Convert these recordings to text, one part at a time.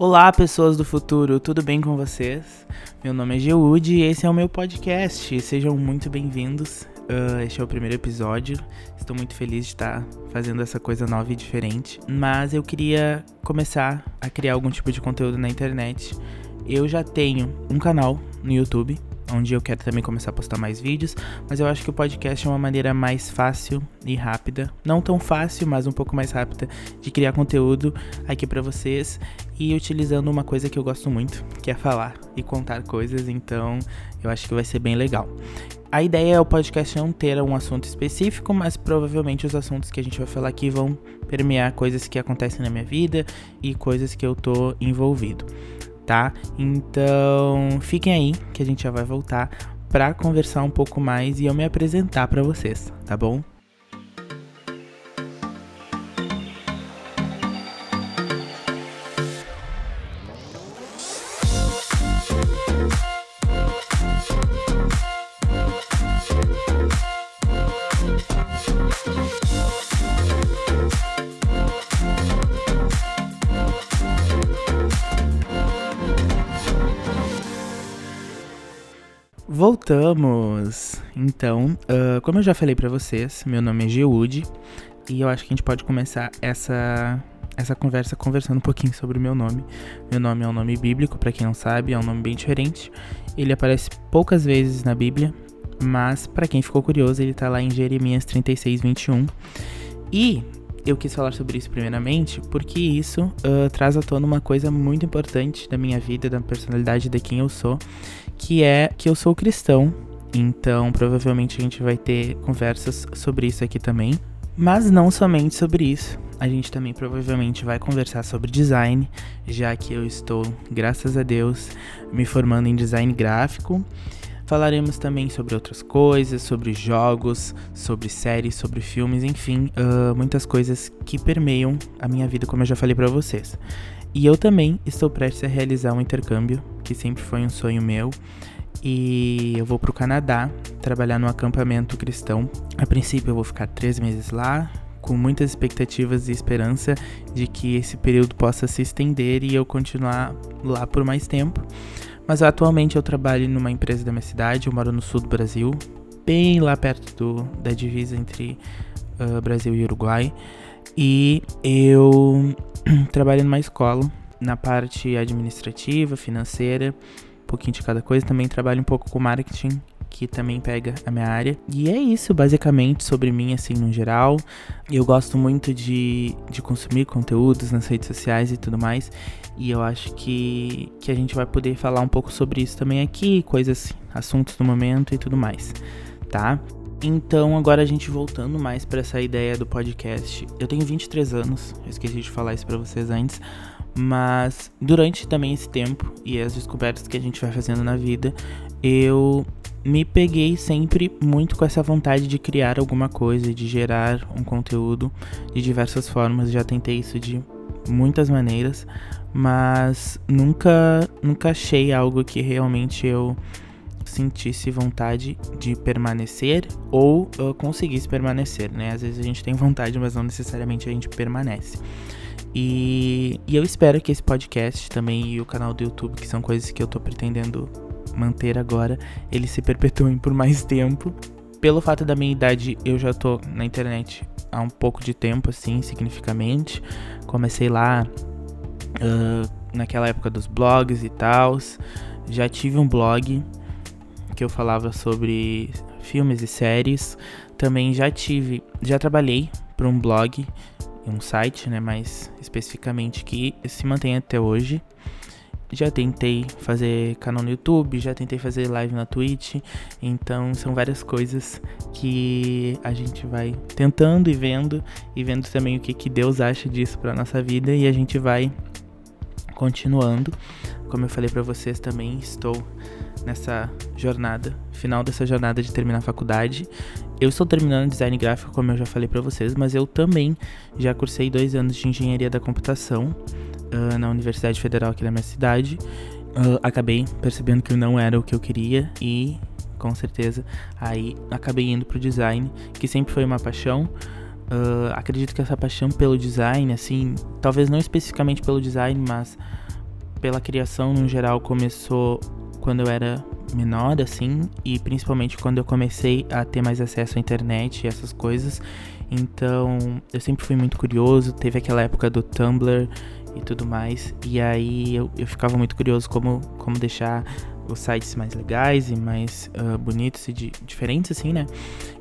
Olá, pessoas do futuro, tudo bem com vocês? Meu nome é Geude e esse é o meu podcast. Sejam muito bem-vindos. Uh, este é o primeiro episódio. Estou muito feliz de estar fazendo essa coisa nova e diferente. Mas eu queria começar a criar algum tipo de conteúdo na internet. Eu já tenho um canal no YouTube onde eu quero também começar a postar mais vídeos, mas eu acho que o podcast é uma maneira mais fácil e rápida, não tão fácil, mas um pouco mais rápida de criar conteúdo aqui para vocês e utilizando uma coisa que eu gosto muito, que é falar e contar coisas, então eu acho que vai ser bem legal. A ideia é o podcast não ter um assunto específico, mas provavelmente os assuntos que a gente vai falar aqui vão permear coisas que acontecem na minha vida e coisas que eu tô envolvido tá? Então, fiquem aí que a gente já vai voltar para conversar um pouco mais e eu me apresentar para vocês, tá bom? Voltamos! Então, uh, como eu já falei para vocês, meu nome é Geude e eu acho que a gente pode começar essa, essa conversa conversando um pouquinho sobre o meu nome. Meu nome é um nome bíblico, para quem não sabe, é um nome bem diferente. Ele aparece poucas vezes na Bíblia, mas para quem ficou curioso, ele tá lá em Jeremias 36, 21. E eu quis falar sobre isso primeiramente porque isso uh, traz à tona uma coisa muito importante da minha vida, da personalidade de quem eu sou, que é que eu sou cristão. Então, provavelmente a gente vai ter conversas sobre isso aqui também. Mas não somente sobre isso. A gente também provavelmente vai conversar sobre design, já que eu estou, graças a Deus, me formando em design gráfico. Falaremos também sobre outras coisas, sobre jogos, sobre séries, sobre filmes, enfim, uh, muitas coisas que permeiam a minha vida, como eu já falei para vocês. E eu também estou prestes a realizar um intercâmbio, que sempre foi um sonho meu. E eu vou para o Canadá trabalhar no acampamento cristão. A princípio, eu vou ficar três meses lá, com muitas expectativas e esperança de que esse período possa se estender e eu continuar lá por mais tempo. Mas atualmente eu trabalho numa empresa da minha cidade, eu moro no sul do Brasil, bem lá perto do, da divisa entre uh, Brasil e Uruguai. E eu trabalho numa escola, na parte administrativa, financeira, um pouquinho de cada coisa. Também trabalho um pouco com marketing que também pega a minha área. E é isso, basicamente, sobre mim, assim, no geral. Eu gosto muito de, de consumir conteúdos nas redes sociais e tudo mais. E eu acho que, que a gente vai poder falar um pouco sobre isso também aqui, coisas, assuntos do momento e tudo mais, tá? Então, agora a gente voltando mais para essa ideia do podcast. Eu tenho 23 anos, eu esqueci de falar isso para vocês antes, mas durante também esse tempo e as descobertas que a gente vai fazendo na vida, eu me peguei sempre muito com essa vontade de criar alguma coisa, de gerar um conteúdo de diversas formas. Já tentei isso de muitas maneiras, mas nunca nunca achei algo que realmente eu sentisse vontade de permanecer ou uh, conseguisse permanecer, né? Às vezes a gente tem vontade, mas não necessariamente a gente permanece. E, e eu espero que esse podcast também e o canal do YouTube, que são coisas que eu tô pretendendo manter agora, eles se perpetuem por mais tempo. Pelo fato da minha idade, eu já tô na internet há um pouco de tempo, assim, significativamente. Comecei lá uh, naquela época dos blogs e tal. Já tive um blog que eu falava sobre filmes e séries. Também já tive, já trabalhei para um blog, um site, né, mais especificamente que se mantém até hoje. Já tentei fazer canal no YouTube, já tentei fazer live na Twitch, então são várias coisas que a gente vai tentando e vendo e vendo também o que, que Deus acha disso para nossa vida e a gente vai continuando. Como eu falei para vocês também, estou nessa jornada, final dessa jornada de terminar a faculdade. Eu estou terminando design gráfico, como eu já falei para vocês, mas eu também já cursei dois anos de engenharia da computação uh, na Universidade Federal aqui da minha cidade. Uh, acabei percebendo que não era o que eu queria e, com certeza, aí acabei indo pro design, que sempre foi uma paixão. Uh, acredito que essa paixão pelo design, assim, talvez não especificamente pelo design, mas pela criação no geral começou quando eu era menor, assim, e principalmente quando eu comecei a ter mais acesso à internet e essas coisas. Então, eu sempre fui muito curioso. Teve aquela época do Tumblr e tudo mais. E aí eu, eu ficava muito curioso como, como deixar os sites mais legais e mais uh, bonitos e de, diferentes, assim, né?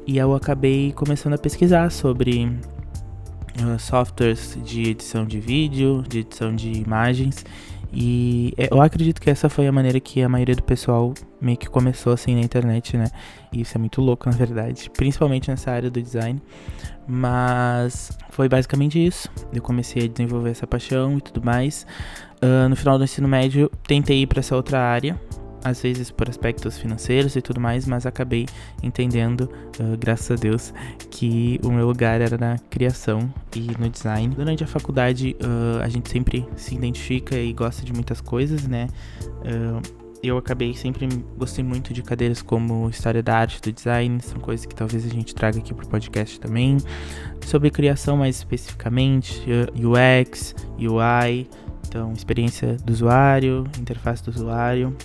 E eu acabei começando a pesquisar sobre uh, softwares de edição de vídeo, de edição de imagens. E é, eu acredito que essa foi a maneira que a maioria do pessoal meio que começou assim na internet, né? E isso é muito louco, na verdade, principalmente nessa área do design. Mas foi basicamente isso. Eu comecei a desenvolver essa paixão e tudo mais. Uh, no final do ensino médio, tentei ir para essa outra área, às vezes por aspectos financeiros e tudo mais, mas acabei entendendo, uh, graças a Deus, que o meu lugar era na criação e no design. Durante a faculdade, uh, a gente sempre se identifica e gosta de muitas coisas, né? Uh, eu acabei sempre gostei muito de cadeiras como história da arte, do design, são coisas que talvez a gente traga aqui pro podcast também. Sobre criação mais especificamente, UX, UI, então experiência do usuário, interface do usuário,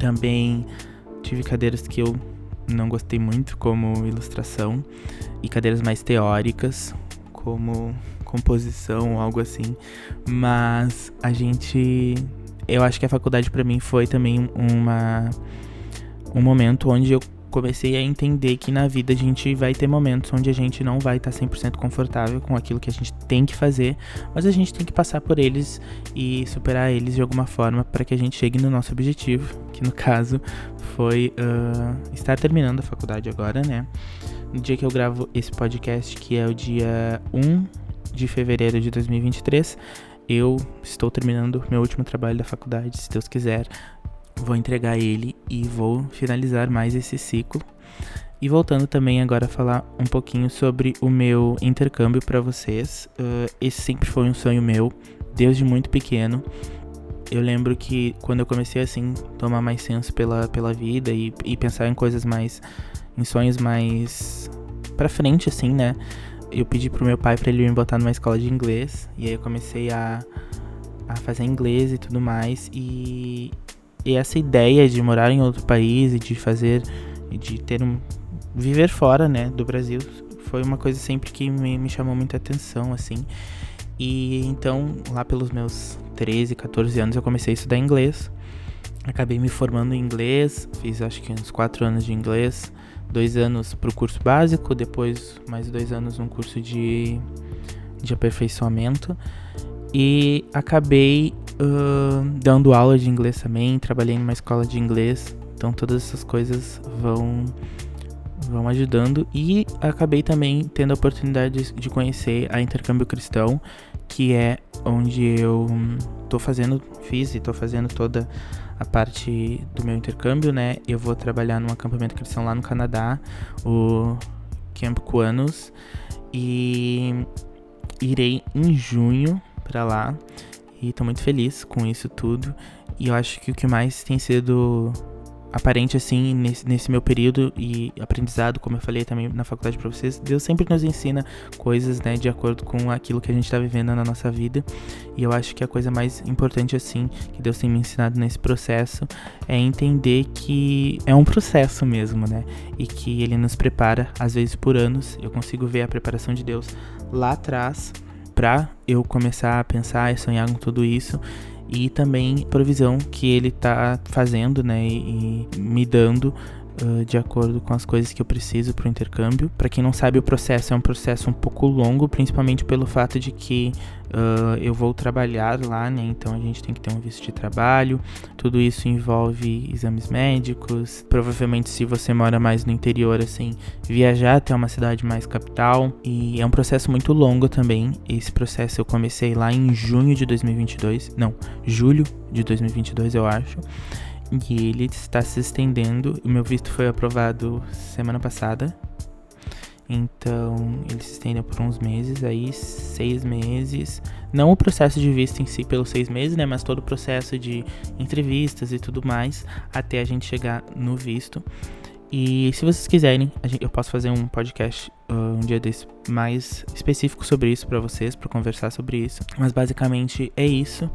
também tive cadeiras que eu não gostei muito, como ilustração, e cadeiras mais teóricas, como composição, algo assim. Mas a gente. Eu acho que a faculdade para mim foi também uma, um momento onde eu comecei a entender que na vida a gente vai ter momentos onde a gente não vai estar 100% confortável com aquilo que a gente tem que fazer, mas a gente tem que passar por eles e superar eles de alguma forma para que a gente chegue no nosso objetivo, que no caso foi uh, estar terminando a faculdade agora, né? No dia que eu gravo esse podcast, que é o dia 1 de fevereiro de 2023, eu estou terminando meu último trabalho da faculdade, se Deus quiser vou entregar ele e vou finalizar mais esse ciclo. E voltando também agora a falar um pouquinho sobre o meu intercâmbio para vocês. Uh, esse sempre foi um sonho meu, desde muito pequeno. Eu lembro que quando eu comecei assim, tomar mais senso pela, pela vida e, e pensar em coisas mais. em sonhos mais. pra frente, assim, né? Eu pedi pro meu pai para ele me botar numa escola de inglês. E aí eu comecei a, a fazer inglês e tudo mais. E, e essa ideia de morar em outro país e de fazer, de ter um. viver fora, né, do Brasil, foi uma coisa sempre que me, me chamou muita atenção, assim. E então, lá pelos meus 13, 14 anos, eu comecei a estudar inglês. Acabei me formando em inglês, fiz acho que uns 4 anos de inglês, dois anos para o curso básico, depois mais dois anos um curso de, de aperfeiçoamento. E acabei uh, dando aula de inglês também, trabalhei numa escola de inglês, então todas essas coisas vão vão ajudando e acabei também tendo a oportunidade de conhecer a Intercâmbio Cristão, que é onde eu tô fazendo, fiz e tô fazendo toda a parte do meu intercâmbio, né? Eu vou trabalhar num acampamento cristão lá no Canadá, o Camp Quanos, e irei em junho para lá. E tô muito feliz com isso tudo. E eu acho que o que mais tem sido aparente, assim, nesse, nesse meu período e aprendizado, como eu falei também na faculdade pra vocês, Deus sempre nos ensina coisas, né, de acordo com aquilo que a gente tá vivendo na nossa vida. E eu acho que a coisa mais importante, assim, que Deus tem me ensinado nesse processo é entender que é um processo mesmo, né? E que Ele nos prepara, às vezes por anos. Eu consigo ver a preparação de Deus lá atrás para eu começar a pensar e sonhar com tudo isso. E também provisão que ele tá fazendo, né, e, e me dando uh, de acordo com as coisas que eu preciso para o intercâmbio. Para quem não sabe, o processo é um processo um pouco longo, principalmente pelo fato de que Uh, eu vou trabalhar lá, né? Então a gente tem que ter um visto de trabalho. Tudo isso envolve exames médicos. Provavelmente, se você mora mais no interior, assim, viajar até uma cidade mais capital. E é um processo muito longo também. Esse processo eu comecei lá em junho de 2022. Não, julho de 2022, eu acho. E ele está se estendendo. O meu visto foi aprovado semana passada, então, ele se estende por uns meses, aí seis meses. Não o processo de visto em si pelos seis meses, né? Mas todo o processo de entrevistas e tudo mais até a gente chegar no visto. E se vocês quiserem, eu posso fazer um podcast uh, um dia desse mais específico sobre isso para vocês, para conversar sobre isso. Mas basicamente é isso.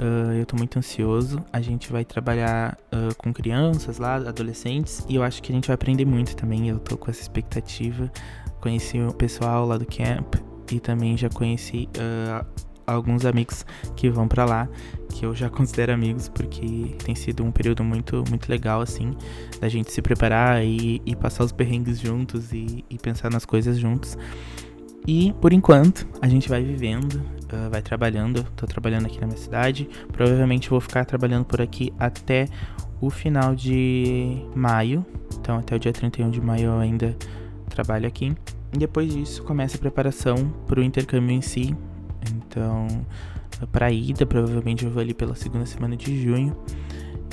Uh, eu tô muito ansioso. A gente vai trabalhar uh, com crianças lá, adolescentes, e eu acho que a gente vai aprender muito também. Eu tô com essa expectativa. Conheci o pessoal lá do camp e também já conheci uh, alguns amigos que vão para lá, que eu já considero amigos, porque tem sido um período muito, muito legal, assim, da gente se preparar e, e passar os perrengues juntos e, e pensar nas coisas juntos. E por enquanto a gente vai vivendo, uh, vai trabalhando. Tô trabalhando aqui na minha cidade. Provavelmente vou ficar trabalhando por aqui até o final de maio. Então até o dia 31 de maio eu ainda trabalho aqui. E depois disso começa a preparação para o intercâmbio em si. Então, para ida, provavelmente eu vou ali pela segunda semana de junho.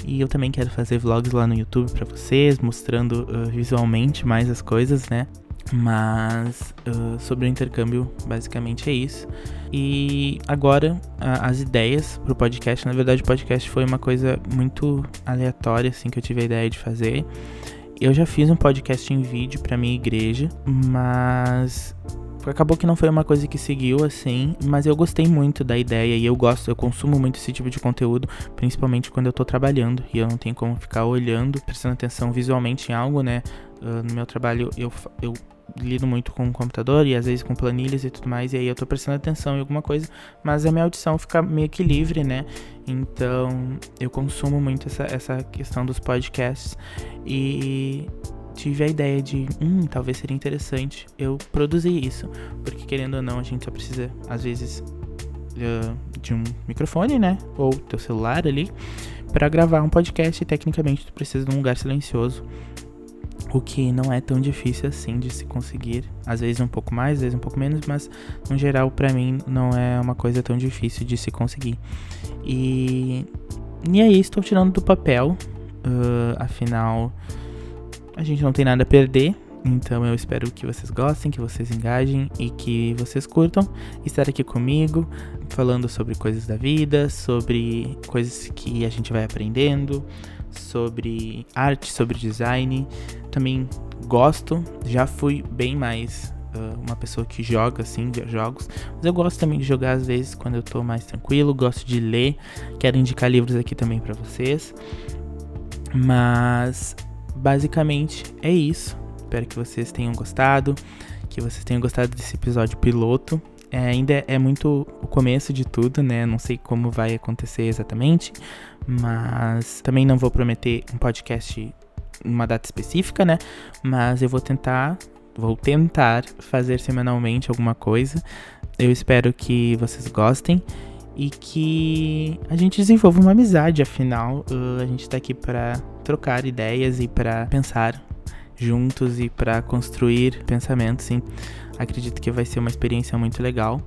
E eu também quero fazer vlogs lá no YouTube para vocês, mostrando uh, visualmente mais as coisas, né? Mas uh, sobre o intercâmbio, basicamente é isso. E agora, as ideias pro podcast. Na verdade, o podcast foi uma coisa muito aleatória, assim, que eu tive a ideia de fazer. Eu já fiz um podcast em vídeo pra minha igreja, mas acabou que não foi uma coisa que seguiu assim, mas eu gostei muito da ideia e eu gosto, eu consumo muito esse tipo de conteúdo, principalmente quando eu tô trabalhando e eu não tenho como ficar olhando, prestando atenção visualmente em algo, né? Uh, no meu trabalho eu, eu lido muito com o computador e às vezes com planilhas e tudo mais, e aí eu tô prestando atenção em alguma coisa, mas a minha audição fica meio que livre, né? Então eu consumo muito essa, essa questão dos podcasts e tive a ideia de, hum, talvez seria interessante eu produzir isso, porque querendo ou não, a gente só precisa, às vezes, de um microfone, né? Ou teu celular ali, para gravar um podcast e tecnicamente tu precisa de um lugar silencioso o que não é tão difícil assim de se conseguir. Às vezes um pouco mais, às vezes um pouco menos, mas no geral para mim não é uma coisa tão difícil de se conseguir. E, e aí estou tirando do papel, uh, afinal a gente não tem nada a perder. Então eu espero que vocês gostem, que vocês engajem e que vocês curtam estar aqui comigo, falando sobre coisas da vida, sobre coisas que a gente vai aprendendo, sobre arte, sobre design. Também gosto, já fui bem mais uh, uma pessoa que joga assim, jogos, mas eu gosto também de jogar às vezes quando eu tô mais tranquilo, gosto de ler, quero indicar livros aqui também para vocês. Mas basicamente é isso. Espero que vocês tenham gostado, que vocês tenham gostado desse episódio piloto. É, ainda é muito o começo de tudo, né? Não sei como vai acontecer exatamente, mas também não vou prometer um podcast numa data específica, né? Mas eu vou tentar, vou tentar fazer semanalmente alguma coisa. Eu espero que vocês gostem e que a gente desenvolva uma amizade, afinal, uh, a gente tá aqui para trocar ideias e para pensar juntos e para construir pensamentos, sim. Acredito que vai ser uma experiência muito legal.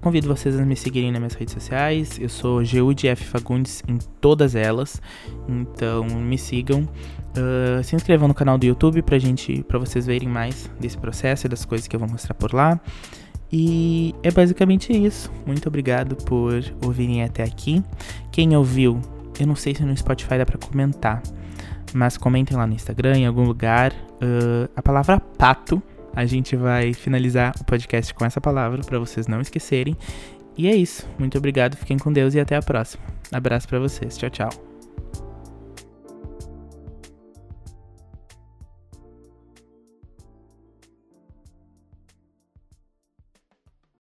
Convido vocês a me seguirem nas minhas redes sociais. Eu sou GUDF Fagundes em todas elas. Então me sigam. Uh, se inscrevam no canal do YouTube pra gente, para vocês verem mais desse processo e das coisas que eu vou mostrar por lá. E é basicamente isso. Muito obrigado por ouvirem até aqui. Quem ouviu, eu não sei se no Spotify dá para comentar, mas comentem lá no Instagram, em algum lugar, uh, a palavra pato a gente vai finalizar o podcast com essa palavra para vocês não esquecerem. E é isso. Muito obrigado, fiquem com Deus e até a próxima. Abraço para vocês. Tchau, tchau.